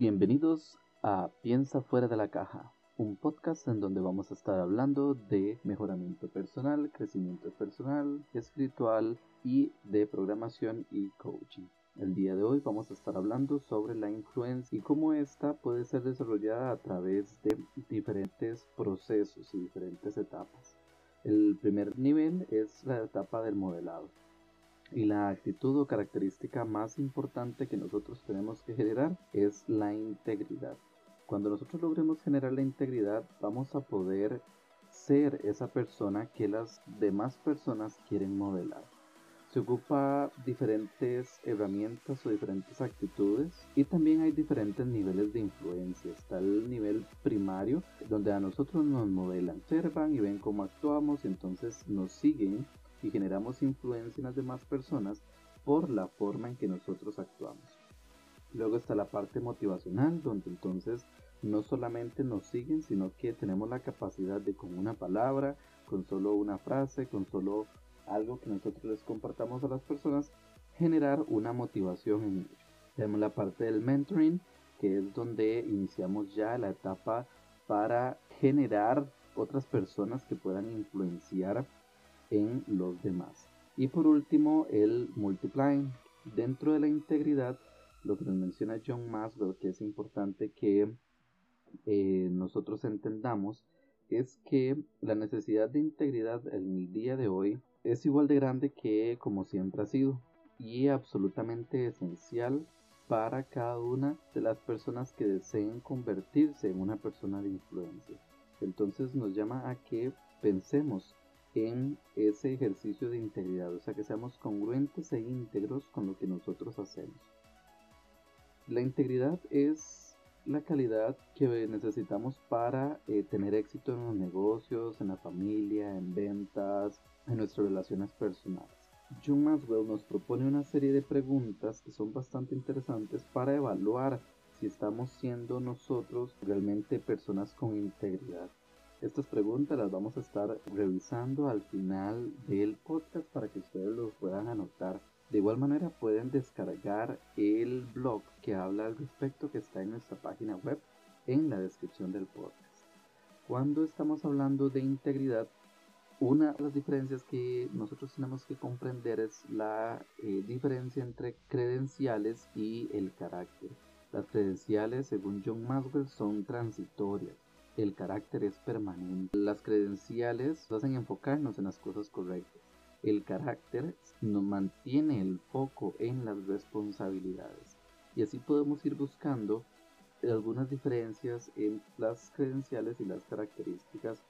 Bienvenidos a Piensa fuera de la caja, un podcast en donde vamos a estar hablando de mejoramiento personal, crecimiento personal, espiritual y de programación y coaching. El día de hoy vamos a estar hablando sobre la influencia y cómo esta puede ser desarrollada a través de diferentes procesos y diferentes etapas. El primer nivel es la etapa del modelado. Y la actitud o característica más importante que nosotros tenemos que generar es la integridad. Cuando nosotros logremos generar la integridad, vamos a poder ser esa persona que las demás personas quieren modelar. Se ocupa diferentes herramientas o diferentes actitudes y también hay diferentes niveles de influencia. Está el nivel primario donde a nosotros nos modelan, observan y ven cómo actuamos y entonces nos siguen y generamos influencia en las demás personas por la forma en que nosotros actuamos. Luego está la parte motivacional, donde entonces no solamente nos siguen, sino que tenemos la capacidad de con una palabra, con solo una frase, con solo algo que nosotros les compartamos a las personas, generar una motivación en ellos. Tenemos la parte del mentoring, que es donde iniciamos ya la etapa para generar otras personas que puedan influenciar en los demás. Y por último, el multiplying. Dentro de la integridad, lo que nos menciona John Maslow, que es importante que eh, nosotros entendamos, es que la necesidad de integridad en el día de hoy es igual de grande que como siempre ha sido y absolutamente esencial para cada una de las personas que deseen convertirse en una persona de influencia. Entonces nos llama a que pensemos en ese ejercicio de integridad, o sea, que seamos congruentes e íntegros con lo que nosotros hacemos. La integridad es la calidad que necesitamos para eh, tener éxito en los negocios, en la familia, en ventas, en nuestras relaciones personales. John Maswell nos propone una serie de preguntas que son bastante interesantes para evaluar si estamos siendo nosotros realmente personas con integridad. Estas preguntas las vamos a estar revisando al final del podcast para que ustedes los puedan anotar. De igual manera pueden descargar el blog que habla al respecto que está en nuestra página web en la descripción del podcast. Cuando estamos hablando de integridad, una de las diferencias que nosotros tenemos que comprender es la eh, diferencia entre credenciales y el carácter. Las credenciales, según John Maswell, son transitorias el carácter es permanente. Las credenciales nos hacen enfocarnos en las cosas correctas. El carácter nos mantiene el foco en las responsabilidades. Y así podemos ir buscando algunas diferencias en las credenciales y las características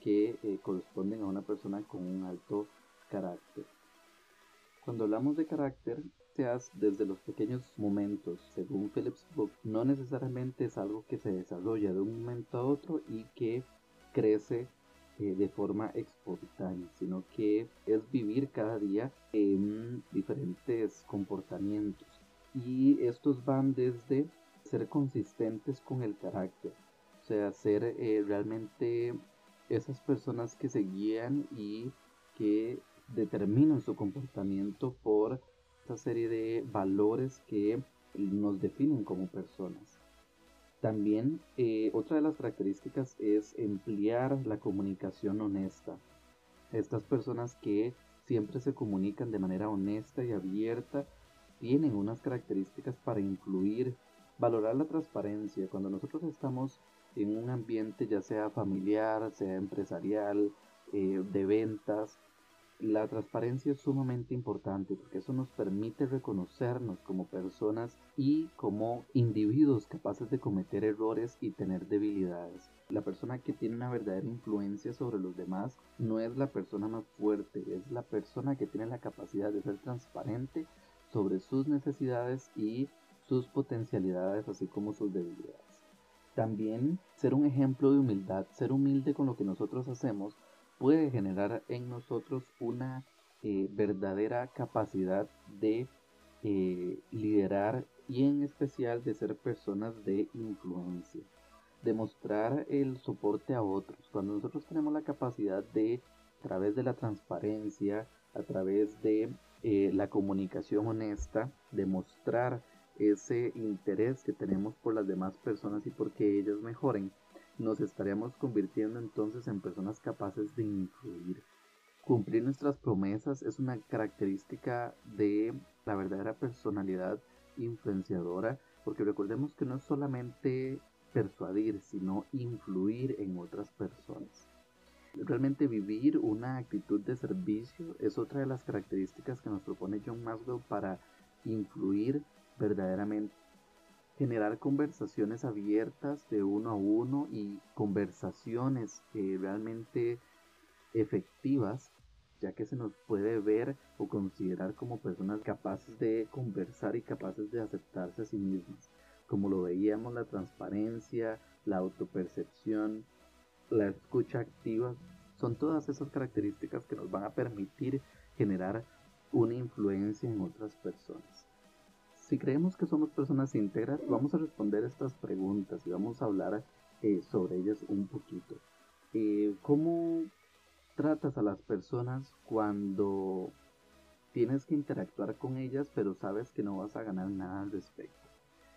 que eh, corresponden a una persona con un alto carácter. Cuando hablamos de carácter, desde los pequeños momentos. Según Phillips Book, no necesariamente es algo que se desarrolla de un momento a otro y que crece eh, de forma espontánea, sino que es vivir cada día en diferentes comportamientos. Y estos van desde ser consistentes con el carácter, o sea, ser eh, realmente esas personas que se guían y que determinan su comportamiento por serie de valores que nos definen como personas. También eh, otra de las características es emplear la comunicación honesta. Estas personas que siempre se comunican de manera honesta y abierta tienen unas características para influir, valorar la transparencia. Cuando nosotros estamos en un ambiente ya sea familiar, sea empresarial, eh, de ventas, la transparencia es sumamente importante porque eso nos permite reconocernos como personas y como individuos capaces de cometer errores y tener debilidades. La persona que tiene una verdadera influencia sobre los demás no es la persona más fuerte, es la persona que tiene la capacidad de ser transparente sobre sus necesidades y sus potencialidades así como sus debilidades. También ser un ejemplo de humildad, ser humilde con lo que nosotros hacemos puede generar en nosotros una eh, verdadera capacidad de eh, liderar y en especial de ser personas de influencia. Demostrar el soporte a otros. Cuando nosotros tenemos la capacidad de, a través de la transparencia, a través de eh, la comunicación honesta, demostrar ese interés que tenemos por las demás personas y porque ellas mejoren, nos estaríamos convirtiendo entonces en personas capaces de influir. Cumplir nuestras promesas es una característica de la verdadera personalidad influenciadora, porque recordemos que no es solamente persuadir, sino influir en otras personas. Realmente vivir una actitud de servicio es otra de las características que nos propone John Maswell para influir verdaderamente. Generar conversaciones abiertas de uno a uno y conversaciones realmente efectivas, ya que se nos puede ver o considerar como personas capaces de conversar y capaces de aceptarse a sí mismas. Como lo veíamos, la transparencia, la autopercepción, la escucha activa, son todas esas características que nos van a permitir generar una influencia en otras personas. Si creemos que somos personas íntegras, vamos a responder estas preguntas y vamos a hablar eh, sobre ellas un poquito. Eh, ¿Cómo tratas a las personas cuando tienes que interactuar con ellas pero sabes que no vas a ganar nada al respecto?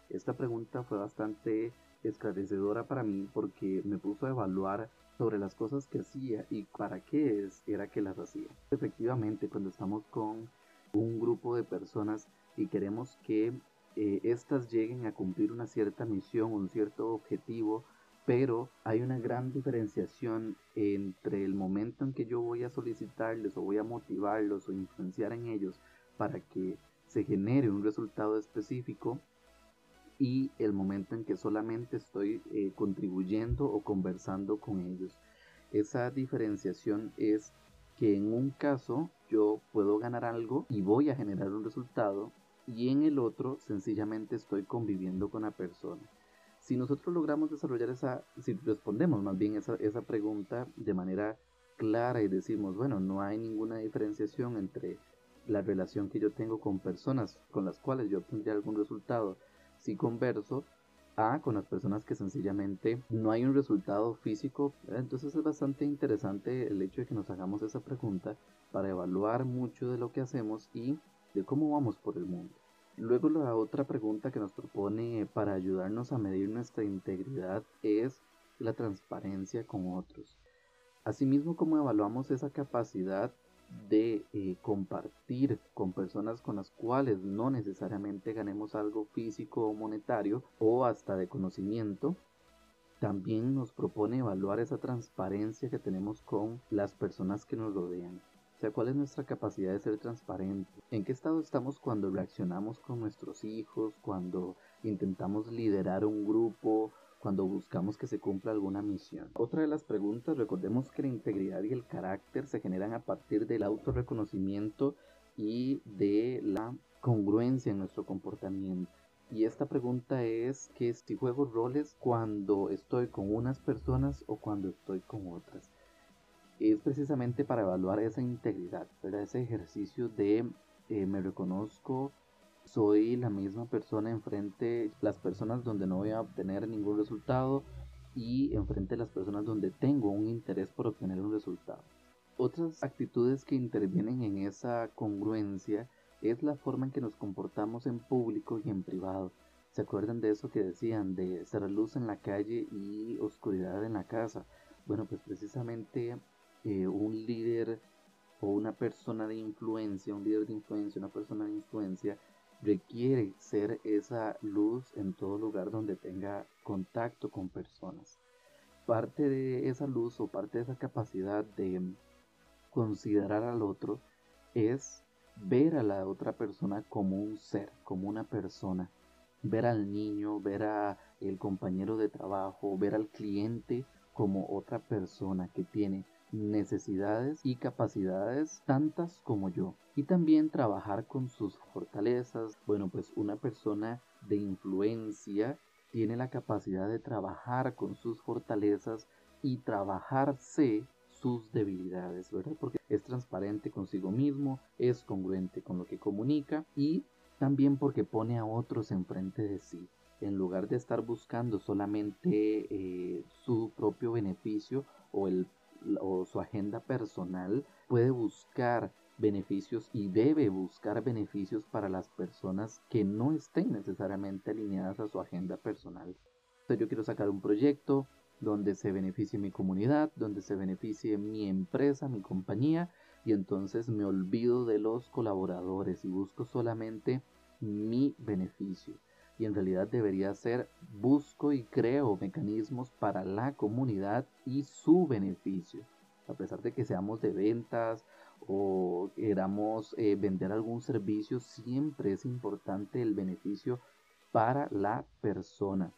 Esta pregunta fue bastante esclarecedora para mí porque me puso a evaluar sobre las cosas que hacía y para qué era que las hacía. Efectivamente, cuando estamos con un grupo de personas y queremos que éstas eh, lleguen a cumplir una cierta misión, un cierto objetivo, pero hay una gran diferenciación entre el momento en que yo voy a solicitarles o voy a motivarlos o influenciar en ellos para que se genere un resultado específico y el momento en que solamente estoy eh, contribuyendo o conversando con ellos. Esa diferenciación es que en un caso yo puedo ganar algo y voy a generar un resultado y en el otro sencillamente estoy conviviendo con la persona. Si nosotros logramos desarrollar esa, si respondemos más bien esa, esa pregunta de manera clara y decimos, bueno, no hay ninguna diferenciación entre la relación que yo tengo con personas con las cuales yo obtendría algún resultado si converso a con las personas que sencillamente no hay un resultado físico. Entonces es bastante interesante el hecho de que nos hagamos esa pregunta para evaluar mucho de lo que hacemos y de cómo vamos por el mundo. Luego la otra pregunta que nos propone para ayudarnos a medir nuestra integridad es la transparencia con otros. Asimismo, como evaluamos esa capacidad de eh, compartir con personas con las cuales no necesariamente ganemos algo físico o monetario o hasta de conocimiento, también nos propone evaluar esa transparencia que tenemos con las personas que nos rodean. O sea, cuál es nuestra capacidad de ser transparente. ¿En qué estado estamos cuando reaccionamos con nuestros hijos, cuando intentamos liderar un grupo cuando buscamos que se cumpla alguna misión. Otra de las preguntas, recordemos que la integridad y el carácter se generan a partir del autorreconocimiento y de la congruencia en nuestro comportamiento. Y esta pregunta es que si juego roles cuando estoy con unas personas o cuando estoy con otras. Es precisamente para evaluar esa integridad, ese ejercicio de eh, me reconozco soy la misma persona enfrente las personas donde no voy a obtener ningún resultado y enfrente las personas donde tengo un interés por obtener un resultado. Otras actitudes que intervienen en esa congruencia es la forma en que nos comportamos en público y en privado. ¿Se acuerdan de eso que decían de ser luz en la calle y oscuridad en la casa? Bueno, pues precisamente eh, un líder o una persona de influencia, un líder de influencia, una persona de influencia, requiere ser esa luz en todo lugar donde tenga contacto con personas. Parte de esa luz o parte de esa capacidad de considerar al otro es ver a la otra persona como un ser, como una persona. Ver al niño, ver a el compañero de trabajo, ver al cliente como otra persona que tiene necesidades y capacidades tantas como yo. Y también trabajar con sus fortalezas. Bueno, pues una persona de influencia tiene la capacidad de trabajar con sus fortalezas y trabajarse sus debilidades, ¿verdad? Porque es transparente consigo mismo, es congruente con lo que comunica y también porque pone a otros enfrente de sí. En lugar de estar buscando solamente eh, su propio beneficio o el o su agenda personal, puede buscar beneficios y debe buscar beneficios para las personas que no estén necesariamente alineadas a su agenda personal. Entonces yo quiero sacar un proyecto donde se beneficie mi comunidad, donde se beneficie mi empresa, mi compañía, y entonces me olvido de los colaboradores y busco solamente mi beneficio. Y en realidad debería ser busco y creo mecanismos para la comunidad y su beneficio. A pesar de que seamos de ventas o queramos eh, vender algún servicio, siempre es importante el beneficio para la persona.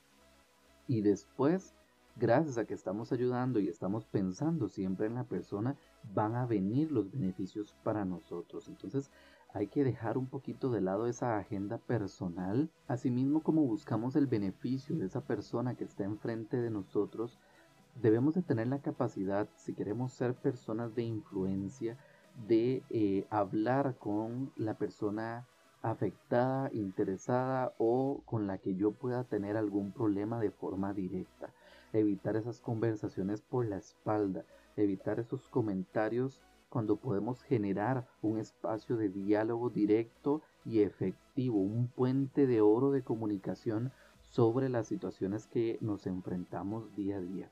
Y después, gracias a que estamos ayudando y estamos pensando siempre en la persona, van a venir los beneficios para nosotros. Entonces, hay que dejar un poquito de lado esa agenda personal, asimismo como buscamos el beneficio de esa persona que está enfrente de nosotros, debemos de tener la capacidad, si queremos ser personas de influencia, de eh, hablar con la persona afectada, interesada o con la que yo pueda tener algún problema de forma directa. Evitar esas conversaciones por la espalda, evitar esos comentarios cuando podemos generar un espacio de diálogo directo y efectivo, un puente de oro de comunicación sobre las situaciones que nos enfrentamos día a día.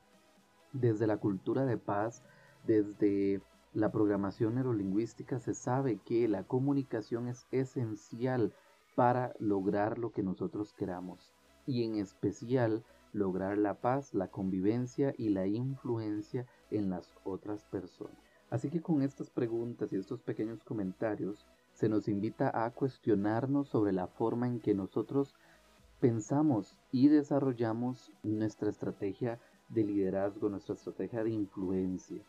Desde la cultura de paz, desde la programación neurolingüística se sabe que la comunicación es esencial para lograr lo que nosotros queramos y en especial lograr la paz, la convivencia y la influencia en las otras personas. Así que con estas preguntas y estos pequeños comentarios se nos invita a cuestionarnos sobre la forma en que nosotros pensamos y desarrollamos nuestra estrategia de liderazgo, nuestra estrategia de influencia.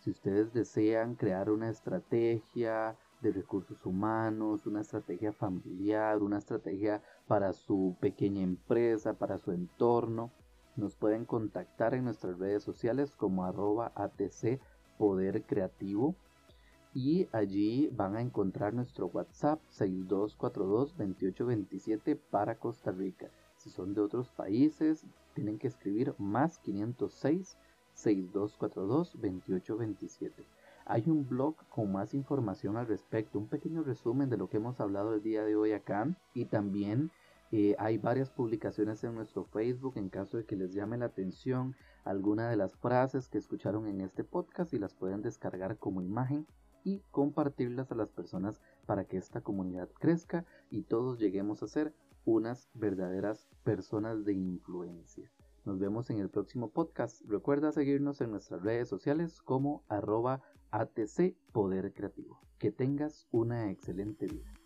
Si ustedes desean crear una estrategia de recursos humanos, una estrategia familiar, una estrategia para su pequeña empresa, para su entorno, nos pueden contactar en nuestras redes sociales como arroba atc Poder Creativo. Y allí van a encontrar nuestro WhatsApp 6242-2827 para Costa Rica. Si son de otros países, tienen que escribir más 506 6242 2827. Hay un blog con más información al respecto, un pequeño resumen de lo que hemos hablado el día de hoy acá y también eh, hay varias publicaciones en nuestro Facebook en caso de que les llame la atención alguna de las frases que escucharon en este podcast y las pueden descargar como imagen y compartirlas a las personas para que esta comunidad crezca y todos lleguemos a ser unas verdaderas personas de influencia. Nos vemos en el próximo podcast. Recuerda seguirnos en nuestras redes sociales como arroba ATC Poder Creativo. Que tengas una excelente vida.